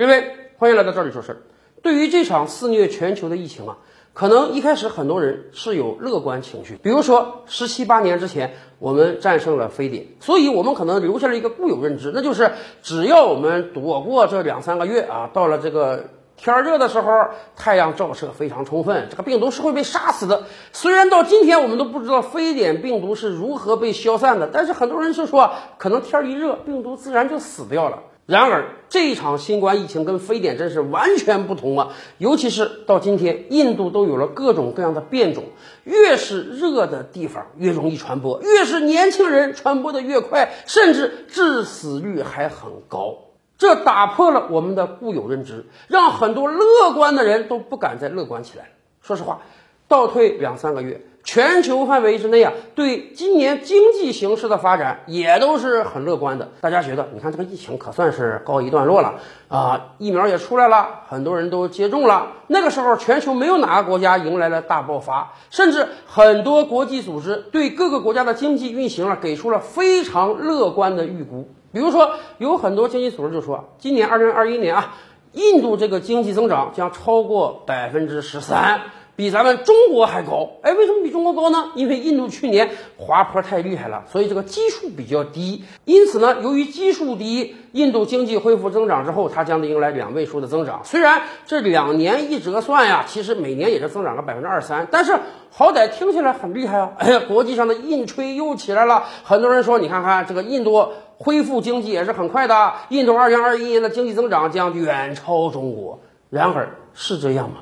各位，欢迎来到这里说事儿。对于这场肆虐全球的疫情啊，可能一开始很多人是有乐观情绪，比如说十七八年之前我们战胜了非典，所以我们可能留下了一个固有认知，那就是只要我们躲过这两三个月啊，到了这个。天热的时候，太阳照射非常充分，这个病毒是会被杀死的。虽然到今天我们都不知道非典病毒是如何被消散的，但是很多人是说，可能天一热，病毒自然就死掉了。然而，这一场新冠疫情跟非典真是完全不同啊！尤其是到今天，印度都有了各种各样的变种，越是热的地方越容易传播，越是年轻人传播的越快，甚至致死率还很高。这打破了我们的固有认知，让很多乐观的人都不敢再乐观起来。说实话，倒退两三个月，全球范围之内啊，对今年经济形势的发展也都是很乐观的。大家觉得，你看这个疫情可算是告一段落了啊，疫苗也出来了，很多人都接种了。那个时候，全球没有哪个国家迎来了大爆发，甚至很多国际组织对各个国家的经济运行啊，给出了非常乐观的预估。比如说，有很多经济组织就说，今年二零二一年啊，印度这个经济增长将超过百分之十三，比咱们中国还高。哎，为什么比中国高呢？因为印度去年滑坡太厉害了，所以这个基数比较低。因此呢，由于基数低，印度经济恢复增长之后，它将迎来两位数的增长。虽然这两年一折算呀，其实每年也是增长了百分之二三，但是好歹听起来很厉害啊！哎呀，国际上的印吹又起来了，很多人说，你看看这个印度。恢复经济也是很快的，印度二零二一年的经济增长将远超中国。然而是这样吗？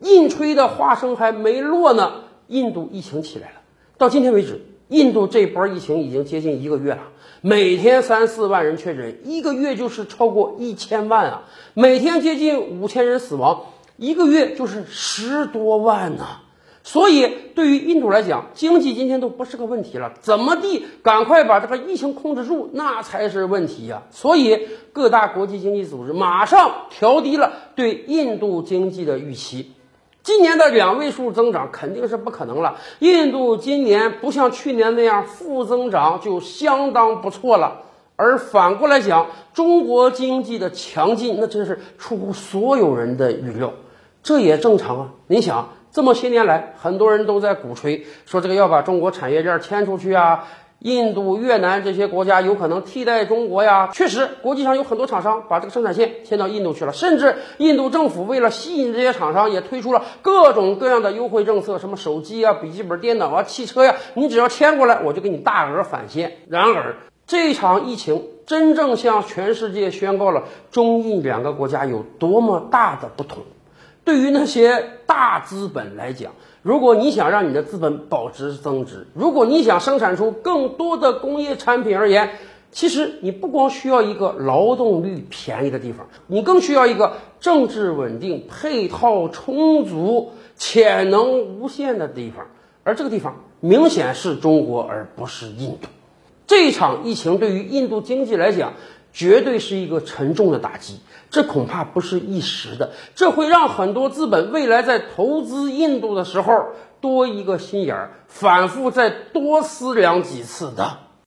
印吹的花声还没落呢，印度疫情起来了。到今天为止，印度这波疫情已经接近一个月了，每天三四万人确诊，一个月就是超过一千万啊，每天接近五千人死亡，一个月就是十多万呢。所以，对于印度来讲，经济今天都不是个问题了，怎么地，赶快把这个疫情控制住，那才是问题呀。所以，各大国际经济组织马上调低了对印度经济的预期，今年的两位数增长肯定是不可能了。印度今年不像去年那样负增长，就相当不错了。而反过来讲，中国经济的强劲，那真是出乎所有人的预料，这也正常啊。你想。这么些年来，很多人都在鼓吹说这个要把中国产业链迁出去啊，印度、越南这些国家有可能替代中国呀。确实，国际上有很多厂商把这个生产线迁到印度去了，甚至印度政府为了吸引这些厂商，也推出了各种各样的优惠政策，什么手机啊、笔记本电脑啊、汽车呀，你只要迁过来，我就给你大额返现。然而，这场疫情真正向全世界宣告了中印两个国家有多么大的不同。对于那些大资本来讲，如果你想让你的资本保值增值，如果你想生产出更多的工业产品而言，其实你不光需要一个劳动力便宜的地方，你更需要一个政治稳定、配套充足、潜能无限的地方。而这个地方明显是中国，而不是印度。这场疫情对于印度经济来讲，绝对是一个沉重的打击，这恐怕不是一时的，这会让很多资本未来在投资印度的时候多一个心眼儿，反复再多思量几次的。